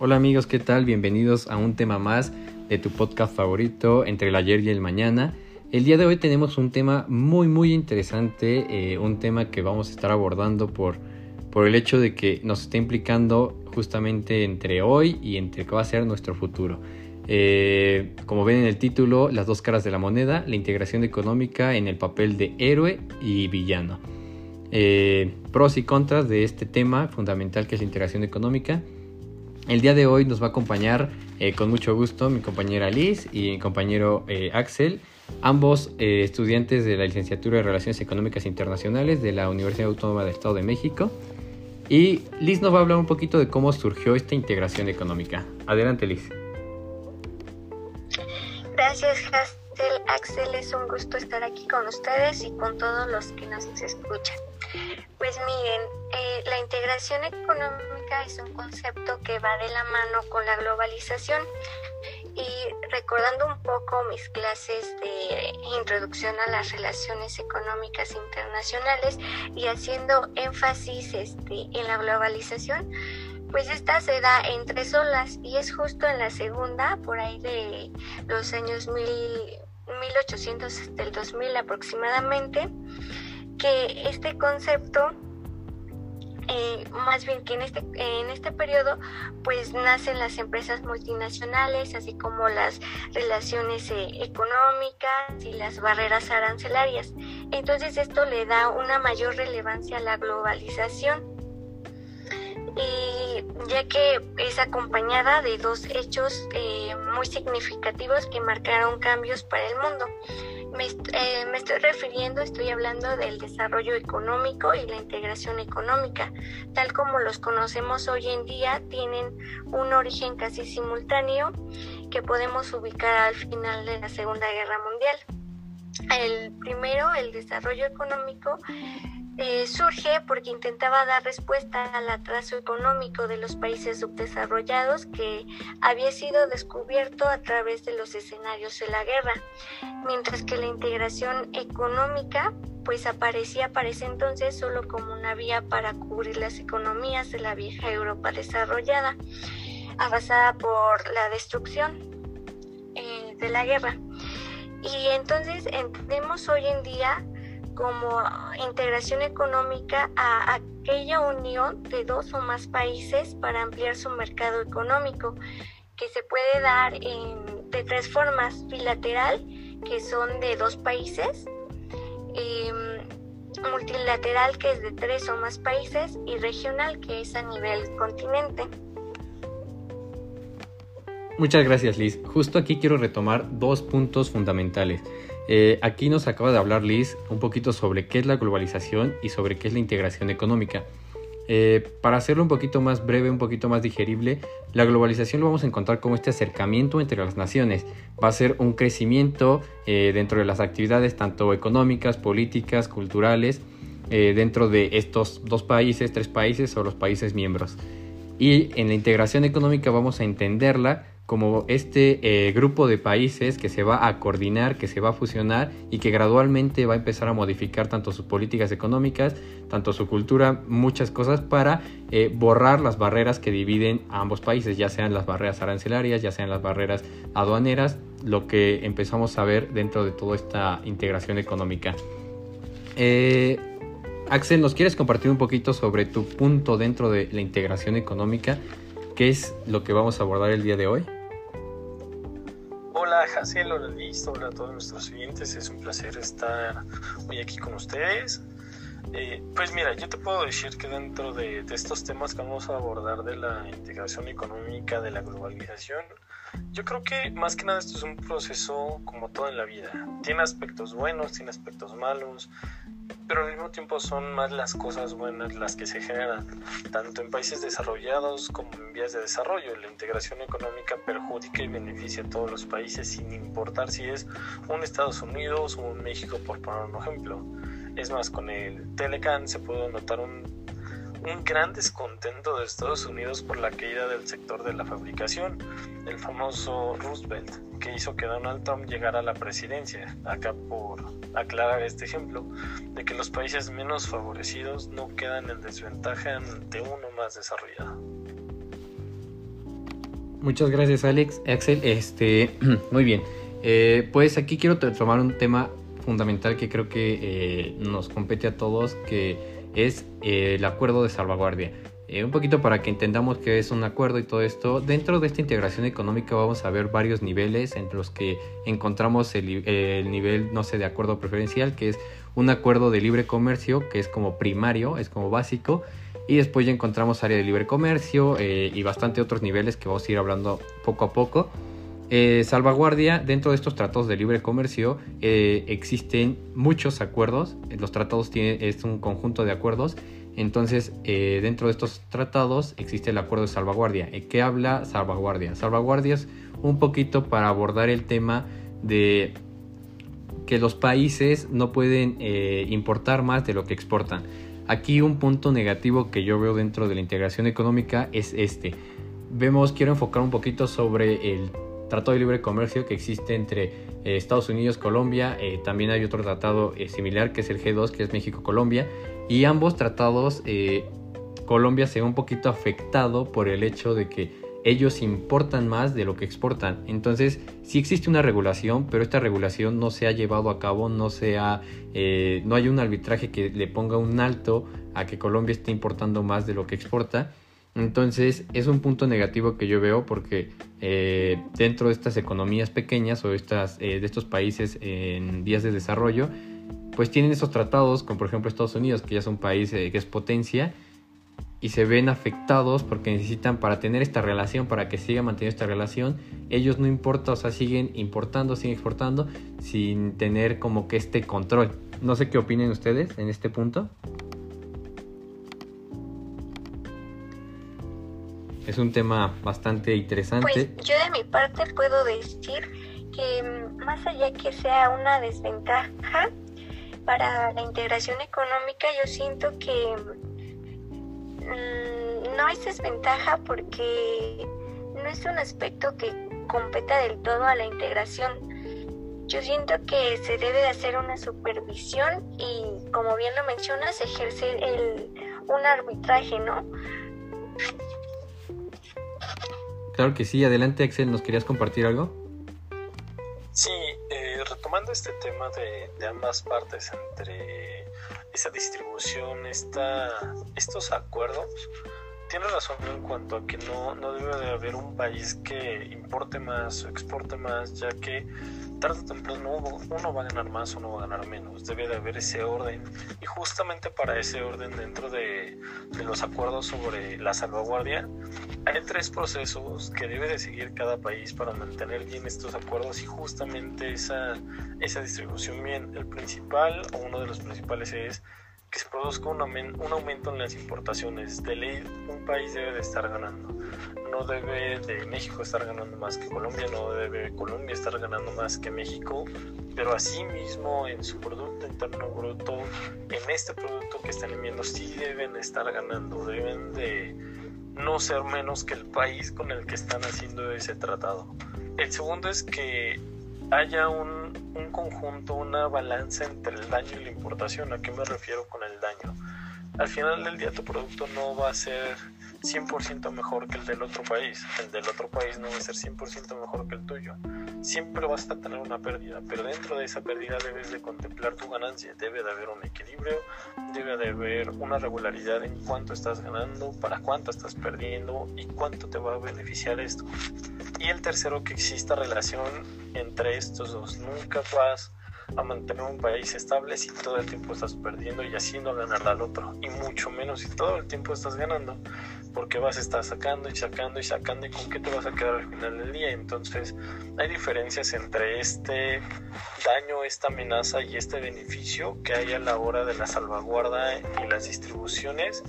Hola amigos, ¿qué tal? Bienvenidos a un tema más de tu podcast favorito entre el ayer y el mañana. El día de hoy tenemos un tema muy muy interesante, eh, un tema que vamos a estar abordando por, por el hecho de que nos está implicando justamente entre hoy y entre qué va a ser nuestro futuro. Eh, como ven en el título, las dos caras de la moneda, la integración económica en el papel de héroe y villano. Eh, pros y contras de este tema fundamental que es la integración económica el día de hoy nos va a acompañar eh, con mucho gusto mi compañera Liz y mi compañero eh, Axel, ambos eh, estudiantes de la licenciatura de Relaciones Económicas Internacionales de la Universidad Autónoma del Estado de México. Y Liz nos va a hablar un poquito de cómo surgió esta integración económica. Adelante Liz. Gracias Hastel. Axel, es un gusto estar aquí con ustedes y con todos los que nos escuchan. Pues miren, la integración económica es un concepto que va de la mano con la globalización. Y recordando un poco mis clases de introducción a las relaciones económicas internacionales y haciendo énfasis este, en la globalización, pues esta se da en tres olas y es justo en la segunda, por ahí de los años 1800 del 2000 aproximadamente, que este concepto, eh, más bien que en este, en este periodo, pues nacen las empresas multinacionales, así como las relaciones eh, económicas y las barreras arancelarias. Entonces esto le da una mayor relevancia a la globalización y ya que es acompañada de dos hechos eh, muy significativos que marcaron cambios para el mundo. Eh, me, estoy refiriendo, estoy hablando del desarrollo económico y la integración económica. Tal como los conocemos hoy en día, tienen un origen casi simultáneo que podemos ubicar al final de la Segunda Guerra Mundial. El primero, el desarrollo económico, eh, surge porque intentaba dar respuesta al atraso económico de los países subdesarrollados que había sido descubierto a través de los escenarios de la guerra, mientras que la integración económica pues aparecía para ese entonces solo como una vía para cubrir las economías de la vieja Europa desarrollada, avanzada por la destrucción eh, de la guerra. Y entonces entendemos hoy en día como integración económica a aquella unión de dos o más países para ampliar su mercado económico, que se puede dar de tres formas, bilateral, que son de dos países, em, multilateral, que es de tres o más países, y regional, que es a nivel continente. Muchas gracias Liz. Justo aquí quiero retomar dos puntos fundamentales. Eh, aquí nos acaba de hablar Liz un poquito sobre qué es la globalización y sobre qué es la integración económica. Eh, para hacerlo un poquito más breve, un poquito más digerible, la globalización lo vamos a encontrar como este acercamiento entre las naciones. Va a ser un crecimiento eh, dentro de las actividades tanto económicas, políticas, culturales, dentro de estos dos países, tres países o los países miembros. Y en la integración económica vamos a entenderla como este eh, grupo de países que se va a coordinar, que se va a fusionar y que gradualmente va a empezar a modificar tanto sus políticas económicas, tanto su cultura, muchas cosas para eh, borrar las barreras que dividen a ambos países, ya sean las barreras arancelarias, ya sean las barreras aduaneras, lo que empezamos a ver dentro de toda esta integración económica. Eh, Axel, ¿nos quieres compartir un poquito sobre tu punto dentro de la integración económica? ¿Qué es lo que vamos a abordar el día de hoy? Jaciel, hola Liz, hola a todos nuestros oyentes, es un placer estar hoy aquí con ustedes. Eh, pues mira, yo te puedo decir que dentro de, estos temas que vamos a abordar de la integración económica, de la globalización, yo creo que más que nada esto es un proceso como todo en la vida. Tiene aspectos buenos, tiene aspectos malos, pero al mismo tiempo son más las cosas buenas las que se generan, tanto en países desarrollados como en vías de desarrollo. La integración económica perjudica y beneficia a todos los países sin importar si es un Estados Unidos o un México, por poner un ejemplo. Es más, con el Telecan se puede notar un un gran descontento de Estados Unidos por la caída del sector de la fabricación, el famoso Roosevelt, que hizo que Donald Trump llegara a la presidencia. Acá por aclarar este ejemplo, de que los países menos favorecidos no quedan en desventaja ante uno más desarrollado. Muchas gracias, Alex. Axel, este, muy bien. Eh, pues aquí quiero tomar un tema fundamental que creo que eh, nos compete a todos, que es eh, el acuerdo de salvaguardia. un poquito para que entendamos qué es un acuerdo y todo esto. Dentro de esta integración económica vamos a ver varios niveles entre los que encontramos el, el nivel, no sé, de acuerdo preferencial, que es un acuerdo de libre comercio, que es como primario, es como básico y después ya encontramos área de libre comercio eh, y bastante otros niveles que vamos a ir hablando poco a poco. Eh, salvaguardia, dentro de estos tratados de libre comercio eh, existen muchos acuerdos. Los tratados tienen, es un conjunto de acuerdos. Entonces, dentro de estos tratados existe el acuerdo de salvaguardia. ¿Qué habla salvaguardia? Salvaguardia es un poquito para abordar el tema de que los países no pueden importar más de lo que exportan. Aquí un punto negativo que yo veo dentro de la integración económica es este. Vemos, quiero enfocar un poquito sobre el Tratado de Libre Comercio que existe entre eh, Estados Unidos, Colombia, eh, también hay otro tratado eh, similar que es el G2, que es México-Colombia, y ambos tratados Colombia se ve un poquito afectado por el hecho de que ellos importan más de lo que exportan. Entonces, sí existe una regulación, pero esta regulación no se ha llevado a cabo, no, no hay un arbitraje que le ponga un alto a que Colombia esté importando más de lo que exporta. Entonces, es un punto negativo que yo veo porque eh, dentro de estas economías pequeñas o estas, eh, de estos países en vías de desarrollo, pues tienen esos tratados, como por ejemplo Estados Unidos, que ya es un país que es potencia, y se ven afectados porque necesitan para tener esta relación, para que siga manteniendo esta relación, ellos no importa, o sea, siguen importando, siguen exportando sin tener como que este control. No sé qué opinen ustedes en este punto. Es un tema bastante interesante. Pues yo de mi parte puedo decir que mm, más allá que sea una desventaja para la integración económica, yo siento que Mm, no es desventaja porque no es un aspecto que competa del todo a la integración. Yo siento que se debe de hacer una supervisión y, como bien lo mencionas, ejercer el, un arbitraje, ¿no? Claro que sí. Adelante, Axel, ¿nos querías compartir algo? Sí, eh, retomando este tema de, ambas partes entre esa distribución, esta, estos acuerdos, tiene razón en cuanto a que no, no debe de haber un país que importe más o exporte más, ya que tarde o temprano uno va a ganar más uno va a ganar menos. Debe de haber ese orden. Y justamente para ese orden dentro de, de los acuerdos sobre la salvaguardia, hay tres procesos que debe de seguir cada país para mantener bien estos acuerdos y justamente esa, esa distribución bien. El principal o uno de los principales es que se produzca un, aumento en las importaciones. De ley, un país debe de estar ganando. No debe de México estar ganando más que Colombia, no debe Colombia estar ganando más que México, pero asimismo en su Producto Interno Bruto, en este producto que están enviando, sí deben estar ganando, deben de no ser menos que el país con el que están haciendo ese tratado. El segundo es que haya un, un, conjunto, una balanza entre el daño y la importación. ¿A qué me refiero con el daño? Al final del día tu producto no va a ser 100% mejor que el del otro país. El del otro país no va a ser 100% mejor que el tuyo. Siempre vas a tener una pérdida, pero dentro de esa pérdida debes de contemplar tu ganancia. Debe de haber un equilibrio, debe de haber una regularidad en cuánto estás ganando, para cuánto estás perdiendo y cuánto te va a beneficiar esto. Y el tercero, que exista relación entre estos dos. Nunca vas a mantener un país estable si todo el tiempo estás perdiendo y haciendo ganar al otro. Y mucho menos si todo el tiempo estás ganando, porque vas a estar sacando y sacando y sacando y con qué te vas a quedar al final del día. Entonces hay diferencias entre este daño, esta amenaza y este beneficio que hay a la hora de la salvaguarda y las distribuciones.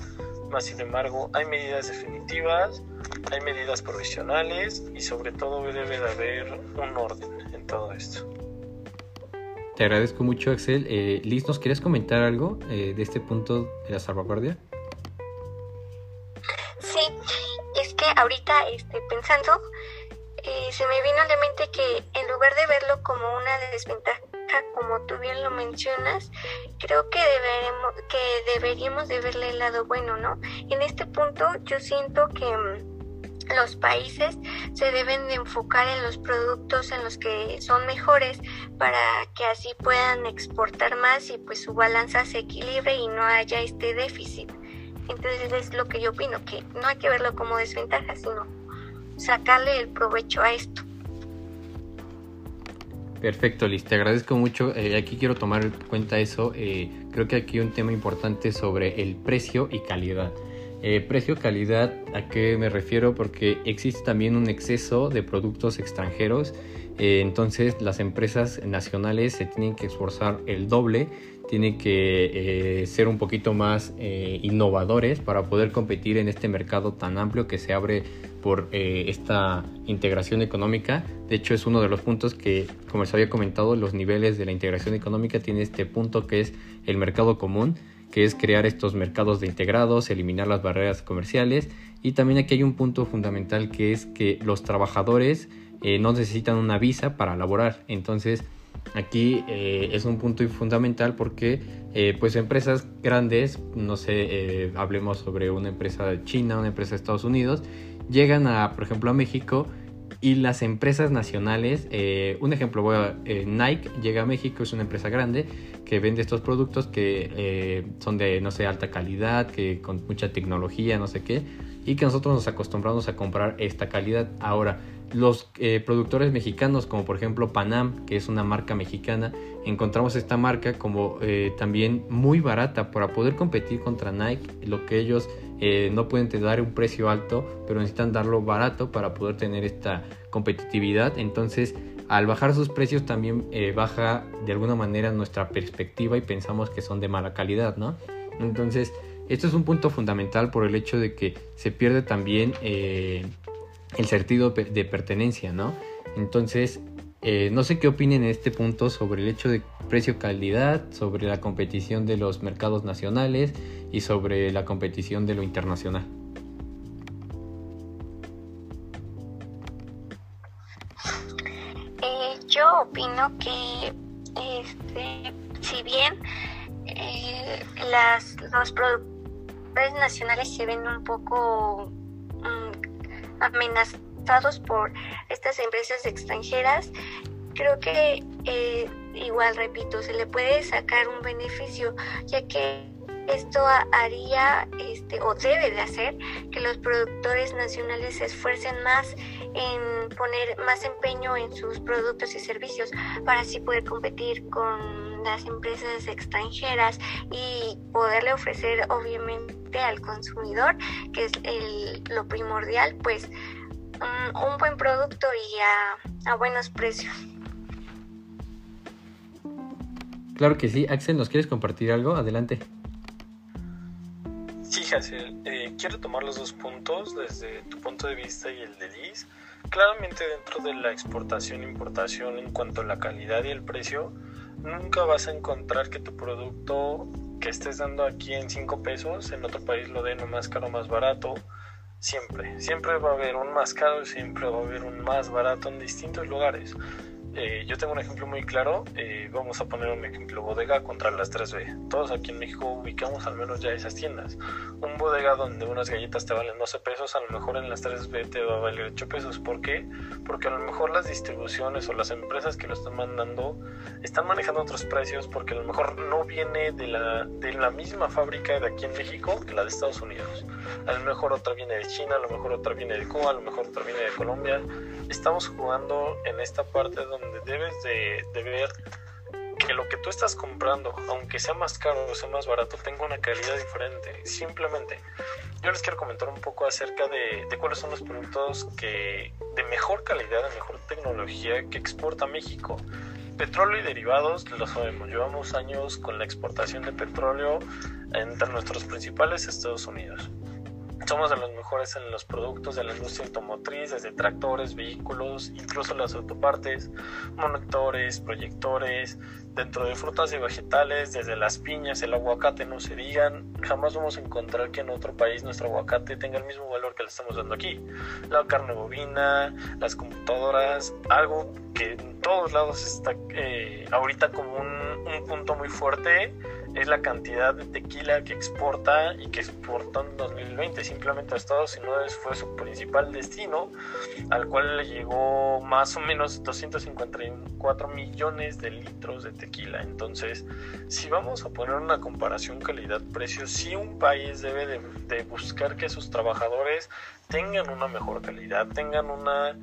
Más sin embargo, hay medidas definitivas, hay medidas provisionales y sobre todo debe de haber un orden en todo esto. Te agradezco mucho, Axel. Eh, Liz, ¿nos quieres comentar algo eh, de este punto de la salvaguardia? Sí, es que ahorita este, pensando, eh, se me vino a la mente que en lugar de verlo como una desventaja, como tú bien lo mencionas, creo que deberemos, que deberíamos de verle el lado bueno, ¿no? En este punto yo siento que mm, los países se deben de enfocar en los productos en los que son mejores para que así puedan exportar más y pues su balanza se equilibre y no haya este déficit. Entonces es lo que yo opino, que no hay que verlo como desventaja, sino sacarle el provecho a esto. Perfecto, Liz, te agradezco mucho. Eh, aquí quiero tomar en cuenta eso. Eh, creo que aquí un tema importante sobre el precio y calidad. Eh, precio-calidad, ¿a qué me refiero? Porque existe también un exceso de productos extranjeros, eh, entonces las empresas nacionales se tienen que esforzar el doble, tienen que eh, ser un poquito más innovadores para poder competir en este mercado tan amplio que se abre por esta integración económica. De hecho, es uno de los puntos que, como les había comentado, los niveles de la integración económica tiene este punto que es el mercado común que es crear estos mercados de integrados, eliminar las barreras comerciales y también aquí hay un punto fundamental que es que los trabajadores eh, no necesitan una visa para laborar. Entonces aquí eh, es un punto fundamental porque eh, pues empresas grandes, no sé, hablemos sobre una empresa de China, una empresa de Estados Unidos, llegan a, por ejemplo, a México y las empresas nacionales, un ejemplo, voy a, Nike llega a México, es una empresa grande que vende estos productos que eh, son de, no sé, alta calidad, que con mucha tecnología, no sé qué, y que nosotros nos acostumbramos a comprar esta calidad. Ahora, los eh, productores mexicanos, como por ejemplo Panam, que es una marca mexicana, encontramos esta marca como eh, también muy barata para poder competir contra Nike, lo que ellos no pueden dar un precio alto, pero necesitan darlo barato para poder tener esta competitividad. Entonces, al bajar sus precios también eh, baja de alguna manera nuestra perspectiva y pensamos que son de mala calidad, ¿no? Entonces, esto es un punto fundamental por el hecho de que se pierde también eh, el sentido de pertenencia, ¿no? Entonces, eh, no sé qué opinen en este punto sobre el hecho de precio-calidad, sobre la competición de los mercados nacionales y sobre la competición de lo internacional. yo opino que este, si bien eh, las, los productores nacionales se ven un poco mm, amenazados por estas empresas extranjeras, creo que eh, igual repito, se le puede sacar un beneficio, ya que esto haría este, o debe de hacer que los productores nacionales se esfuercen más en poner más empeño en sus productos y servicios para así poder competir con las empresas extranjeras y poderle ofrecer obviamente al consumidor, que es el, lo primordial, pues un, buen producto y a, a buenos precios. Claro que sí. Axel, ¿nos quieres compartir algo? Adelante. Sí, Hazel, eh, quiero tomar los dos puntos desde tu punto de vista y el de Liz. Claramente dentro de la exportación e importación en cuanto a la calidad y el precio, nunca vas a encontrar que tu producto que estés dando aquí en 5 pesos, en otro país lo den más caro más barato. Siempre, siempre va a haber un más caro y siempre va a haber un más barato en distintos lugares. Eh, yo tengo un ejemplo muy claro. Eh, vamos a poner un ejemplo bodega contra las 3B. Todos aquí en México ubicamos al menos ya esas tiendas. Un bodega donde unas galletas te valen 12 pesos, a lo mejor en las 3B te va a valer 8 pesos. ¿Por qué? Porque a lo mejor las distribuciones o las empresas que lo están mandando están manejando otros precios porque a lo mejor no viene de la, de la misma fábrica de aquí en México que la de Estados Unidos. A lo mejor otra viene de China, a lo mejor otra viene de Cuba, a lo mejor otra viene de Colombia. Estamos jugando en esta parte donde debes de, ver que lo que tú estás comprando, aunque sea más caro o sea más barato, tenga una calidad diferente. Simplemente, yo les quiero comentar un poco acerca de, cuáles son los productos que de mejor calidad, de mejor tecnología que exporta México. Petróleo y derivados, lo sabemos, llevamos años con la exportación de petróleo entre nuestros principales Estados Unidos. Somos de los mejores en los productos de la industria automotriz, desde tractores, vehículos, incluso las autopartes, monitores, proyectores, dentro de frutas y vegetales, desde las piñas, el aguacate, no se digan, jamás vamos a encontrar que en otro país nuestro aguacate tenga el mismo valor que le estamos dando aquí. La carne bovina, las computadoras, algo que en todos lados está eh, ahorita como un, un punto muy fuerte es la cantidad de tequila que exporta y que exportó en 2020 simplemente a Estados Unidos fue su principal destino al cual le llegó más o menos 254 millones de litros de tequila. Entonces si vamos a poner una comparación calidad-precio sí un país debe de, de buscar que sus trabajadores tengan una mejor calidad tengan una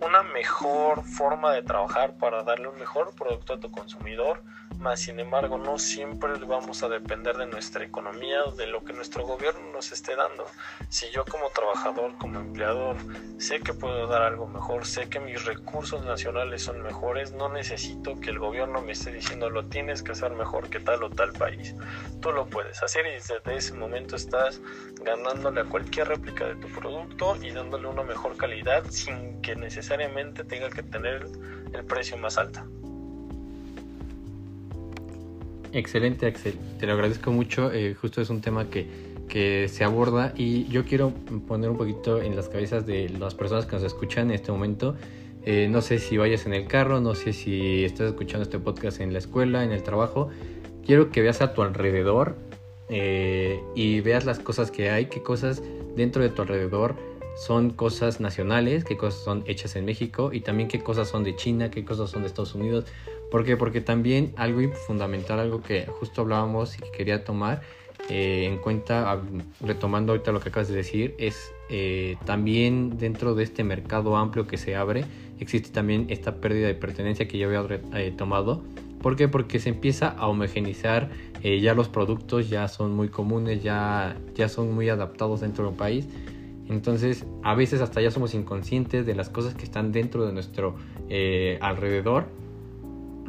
una mejor forma de trabajar para darle un mejor producto a tu consumidor más sin embargo no siempre vamos a depender de nuestra economía o de lo que nuestro gobierno nos esté dando. Si yo como trabajador, como empleador, sé que puedo dar algo mejor, sé que mis recursos nacionales son mejores, no necesito que el gobierno me esté diciendo lo tienes que hacer mejor que tal o tal país. Tú lo puedes hacer y desde ese momento estás ganándole a cualquier réplica de tu producto y dándole una mejor calidad sin que necesariamente tenga que tener el precio más alto. Excelente, Axel. Te lo agradezco mucho. Eh, justo es un tema que, que, se aborda y yo quiero poner un poquito en las cabezas de las personas que nos escuchan en este momento. Eh, no sé si vayas en el carro, no sé si estás escuchando este podcast en la escuela, en el trabajo. Quiero que veas a tu alrededor eh, y veas las cosas que hay, qué cosas dentro de tu alrededor son cosas nacionales, qué cosas son hechas en México y también qué cosas son de China, qué cosas son de Estados Unidos. ¿Por qué? Porque también algo fundamental, algo que justo hablábamos y que quería tomar eh, en cuenta, retomando ahorita lo que acabas de decir, es eh, también dentro de este mercado amplio que se abre, existe también esta pérdida de pertenencia que ya había eh, tomado. ¿Por qué? Porque se empieza a homogenizar, ya los productos ya son muy comunes, ya, ya son muy adaptados dentro del país. Entonces, a veces hasta ya somos inconscientes de las cosas que están dentro de nuestro alrededor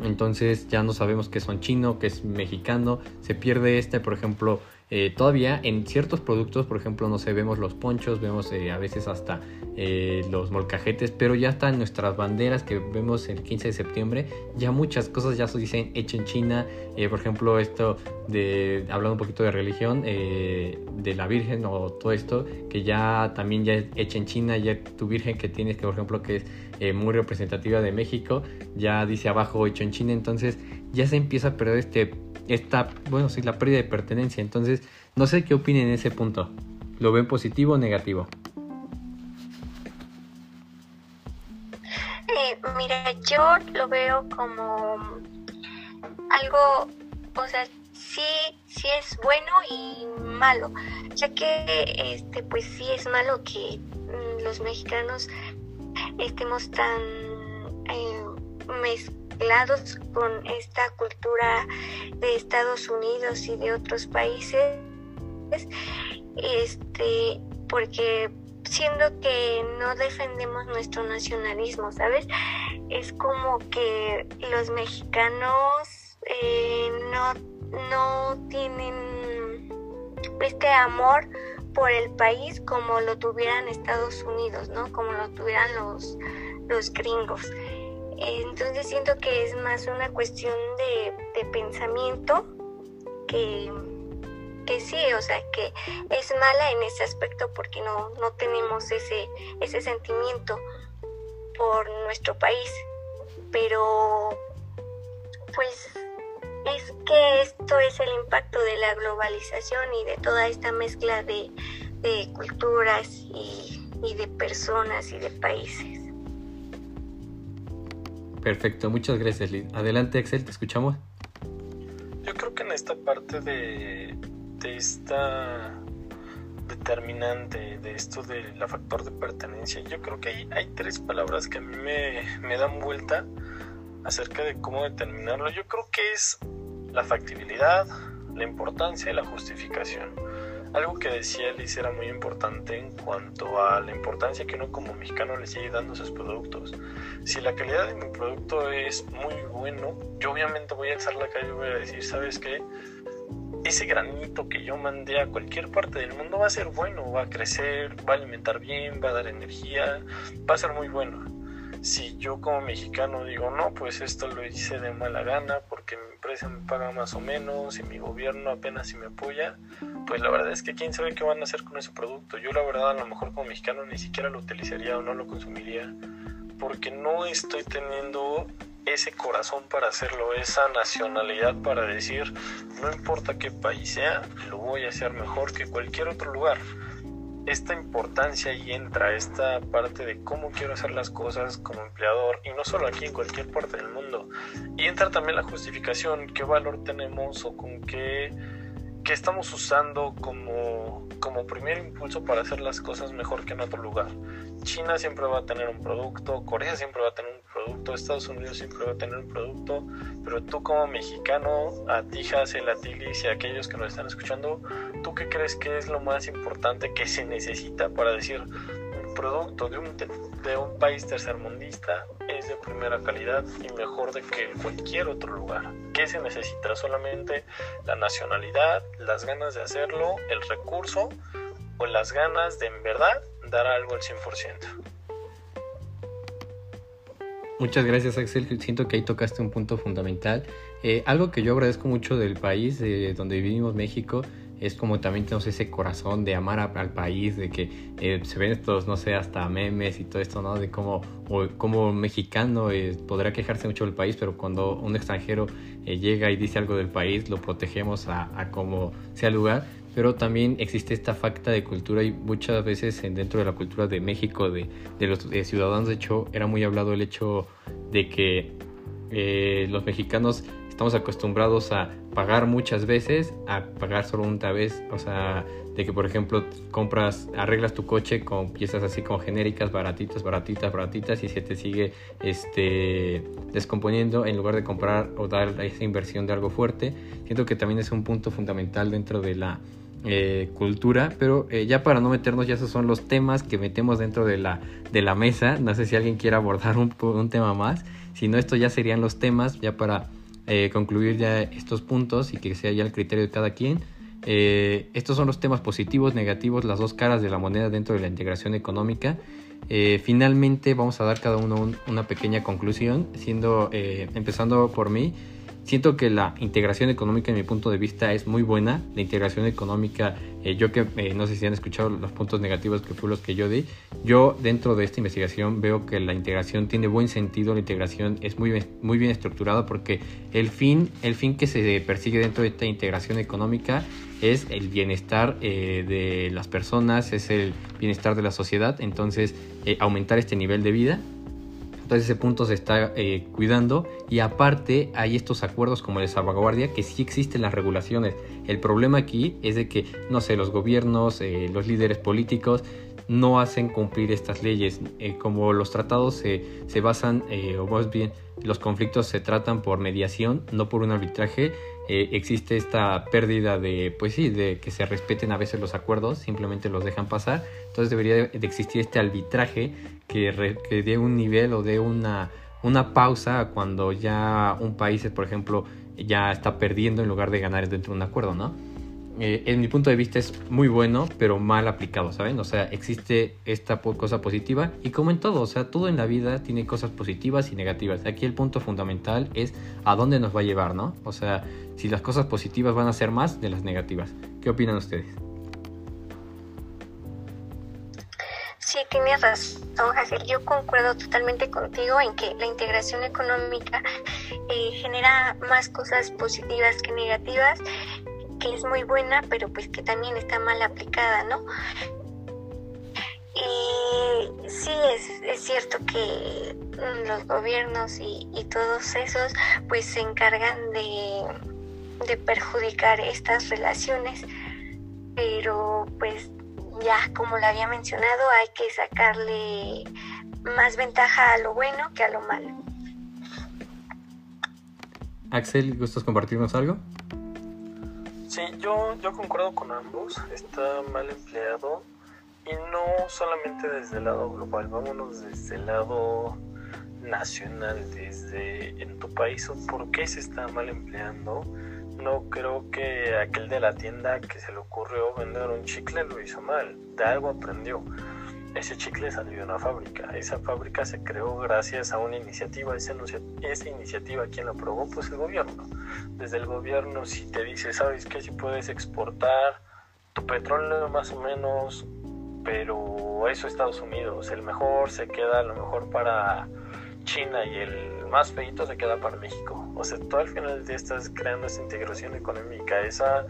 entonces ya no sabemos qué son chino, qué es mexicano. Se pierde este, por ejemplo, eh, todavía en ciertos productos, por ejemplo, no sé, vemos los ponchos, vemos eh, a veces hasta eh, los molcajetes, pero ya están nuestras banderas que vemos el 15 de septiembre, ya muchas cosas ya se dicen hecho en China, por ejemplo, esto de, hablando un poquito de religión, de la Virgen o todo esto, que ya también ya es hecha en China, ya tu Virgen que tienes, que por ejemplo, que es muy representativa de México, ya dice abajo hecho en China, entonces ya se empieza a perder este esta, bueno, sí, la pérdida de pertenencia. Entonces, no sé qué opinen en ese punto. ¿Lo ven positivo o negativo? Eh, mira, yo lo veo como algo, o sea, sí, sí es bueno y malo, ya que, este, pues sí es malo que mm, los mexicanos estemos tan eh, con esta cultura de Estados Unidos y de otros países, este, porque siendo que no defendemos nuestro nacionalismo, ¿sabes? Es como que los mexicanos eh, no, no tienen este amor por el país como lo tuvieran Estados Unidos, ¿no? Como lo tuvieran los, los gringos. Entonces siento que es más una cuestión de, pensamiento que, que sí, o sea, que es mala en ese aspecto porque no, no tenemos ese, ese sentimiento por nuestro país. Pero pues es que esto es el impacto de la globalización y de toda esta mezcla de, culturas y de personas y de países. Perfecto, muchas gracias Liz. Adelante Axel, te escuchamos. Yo creo que en esta parte de, de esta determinante de esto del factor de pertenencia, yo creo que hay, hay tres palabras que a mí me, me dan vuelta acerca de cómo determinarlo. Yo creo que es la factibilidad, la importancia y la justificación. Algo que decía Liz era muy importante en cuanto a la importancia que uno como mexicano le sigue dando sus productos. Si la calidad de mi producto es muy bueno, yo obviamente voy a alzar la calle y voy a decir, ¿sabes qué? Ese granito que yo mandé a cualquier parte del mundo va a ser bueno, va a crecer, va a alimentar bien, va a dar energía, va a ser muy bueno si yo como mexicano digo, no, pues esto lo hice de mala gana porque mi empresa me paga más o menos y mi gobierno apenas si me apoya, pues la verdad es que quién sabe qué van a hacer con ese producto. Yo la verdad a lo mejor como mexicano ni siquiera lo utilizaría o no lo consumiría porque no estoy teniendo ese corazón para hacerlo, esa nacionalidad para decir no importa qué país sea, lo voy a hacer mejor que cualquier otro lugar. Esta importancia y entra esta parte de cómo quiero hacer las cosas como empleador y no solo aquí en cualquier parte del mundo. Y entra también la justificación, qué valor tenemos o con qué, qué estamos usando como, como primer impulso para hacer las cosas mejor que en otro lugar. China siempre va a tener un producto, Corea siempre va a tener un producto, Estados Unidos siempre va a tener un producto, pero tú como mexicano, a ti Hazel, a ti Liz y a aquellos que nos están escuchando, ¿tú qué crees que es lo más importante que se necesita para decir un producto de un, de un país tercermundista es de primera calidad y mejor de que cualquier otro lugar? ¿Qué se necesita? Solamente la nacionalidad, las ganas de hacerlo, el recurso o las ganas de en verdad dar algo al 100%. Muchas gracias Axel, siento que ahí tocaste un punto fundamental. Eh, algo que yo agradezco mucho del país, de donde vivimos México, es como también tenemos ese corazón de amar al país, de que eh, se ven estos, no sé, hasta memes y todo esto, ¿no? De cómo como un mexicano eh, podrá quejarse mucho del país, pero cuando un extranjero llega y dice algo del país, lo protegemos a, a como sea lugar pero también existe esta falta de cultura y muchas veces dentro de la cultura de México, de, los ciudadanos, de hecho, era muy hablado el hecho de que eh, los mexicanos estamos acostumbrados a pagar muchas veces, a pagar solo una vez, o sea, de que por ejemplo compras, arreglas tu coche con piezas así como genéricas, baratitas, baratitas, baratitas y se te sigue este, descomponiendo en lugar de comprar o dar esa inversión de algo fuerte. Siento que también es un punto fundamental dentro de la eh, cultura, pero eh, ya para no meternos, ya esos son los temas que metemos dentro de la, de la mesa. No sé si alguien quiere abordar un, un tema más. Si no, esto ya serían los temas, ya para eh, concluir ya estos puntos y que sea ya el criterio de cada quien. estos son los temas positivos, negativos, las dos caras de la moneda dentro de la integración económica. finalmente vamos a dar cada uno una pequeña conclusión, siendo empezando por mí. Siento que la integración económica, en mi punto de vista, es muy buena. La integración económica, eh, yo que eh, no sé si han escuchado los puntos negativos que fueron los que yo di, yo dentro de esta investigación veo que la integración tiene buen sentido, la integración es muy, muy bien estructurada porque el fin, el fin que se persigue dentro de esta integración económica es el bienestar eh, de las personas, es el bienestar de la sociedad, entonces aumentar este nivel de vida entonces ese punto se está eh, cuidando y aparte hay estos acuerdos como el de salvaguardia que sí existen las regulaciones. El problema aquí es de que, no sé, los gobiernos, eh, los líderes políticos no hacen cumplir estas leyes. Eh, como los tratados se, se basan, o más bien los conflictos se tratan por mediación, no por un arbitraje, existe esta pérdida de, pues sí, de que se respeten a veces los acuerdos, simplemente los dejan pasar. Entonces debería de existir este arbitraje que, dé un nivel o dé una, una pausa cuando ya un país, por ejemplo, ya está perdiendo en lugar de ganar dentro de un acuerdo, ¿no? Eh, en mi punto de vista es muy bueno, pero mal aplicado, ¿saben? O sea, existe esta cosa positiva y como en todo, o sea, todo en la vida tiene cosas positivas y negativas. Aquí el punto fundamental es a dónde nos va a llevar, ¿no? O sea, si las cosas positivas van a ser más de las negativas. ¿Qué opinan ustedes? Sí, tienes razón, Hazel. Yo concuerdo totalmente contigo en que la integración económica eh, genera más cosas positivas que negativas, que es muy buena, pero pues que también está mal aplicada, ¿no? Y sí, es, cierto que los gobiernos y, todos esos pues se encargan de, de perjudicar estas relaciones, pero pues ya como lo había mencionado, hay que sacarle más ventaja a lo bueno que a lo malo. Axel, ¿gustas compartirnos algo? Sí, yo, yo concuerdo con ambos. Está mal empleado y no solamente desde el lado global, vámonos desde el lado nacional, desde en tu país, ¿por qué se está mal empleando? no creo que aquel de la tienda que se le ocurrió vender un chicle lo hizo mal, de algo aprendió. Ese chicle salió de una fábrica, esa fábrica se creó gracias a una iniciativa, esa, esa iniciativa, ¿quién la aprobó? Pues el gobierno. Desde el gobierno si te dice, ¿sabes qué? Si puedes exportar tu petróleo más o menos, pero eso Estados Unidos, el mejor se queda lo mejor para China y el más feito se queda para México. O sea, tú al final día estás creando esa integración económica, esa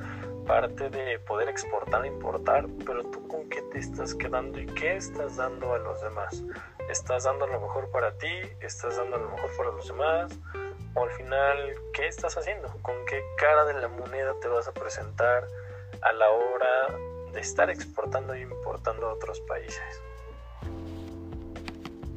parte de poder exportar e importar, pero tú con qué te estás quedando y qué estás dando a los demás. ¿Estás dando lo mejor para ti? ¿Estás dando lo mejor para los demás? O al final, ¿qué estás haciendo? ¿Con qué cara de la moneda te vas a presentar a la hora de estar exportando e importando a otros países?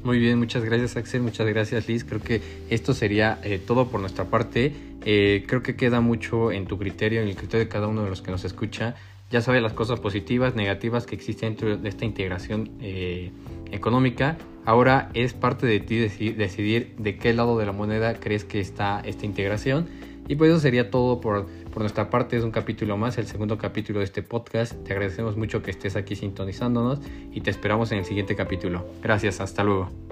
Muy bien, muchas gracias Axel, muchas gracias Liz. Creo que esto sería eh, todo por nuestra parte. Eh, creo que queda mucho en tu criterio, en el criterio de cada uno de los que nos escucha. Ya sabe las cosas positivas, negativas que existen dentro de esta integración eh, económica. Ahora es parte de ti decidir de qué lado de la moneda crees que está esta integración. Y pues eso sería todo por, por nuestra parte. Es un capítulo más, el segundo capítulo de este podcast. Te agradecemos mucho que estés aquí sintonizándonos y te esperamos en el siguiente capítulo. Gracias, hasta luego.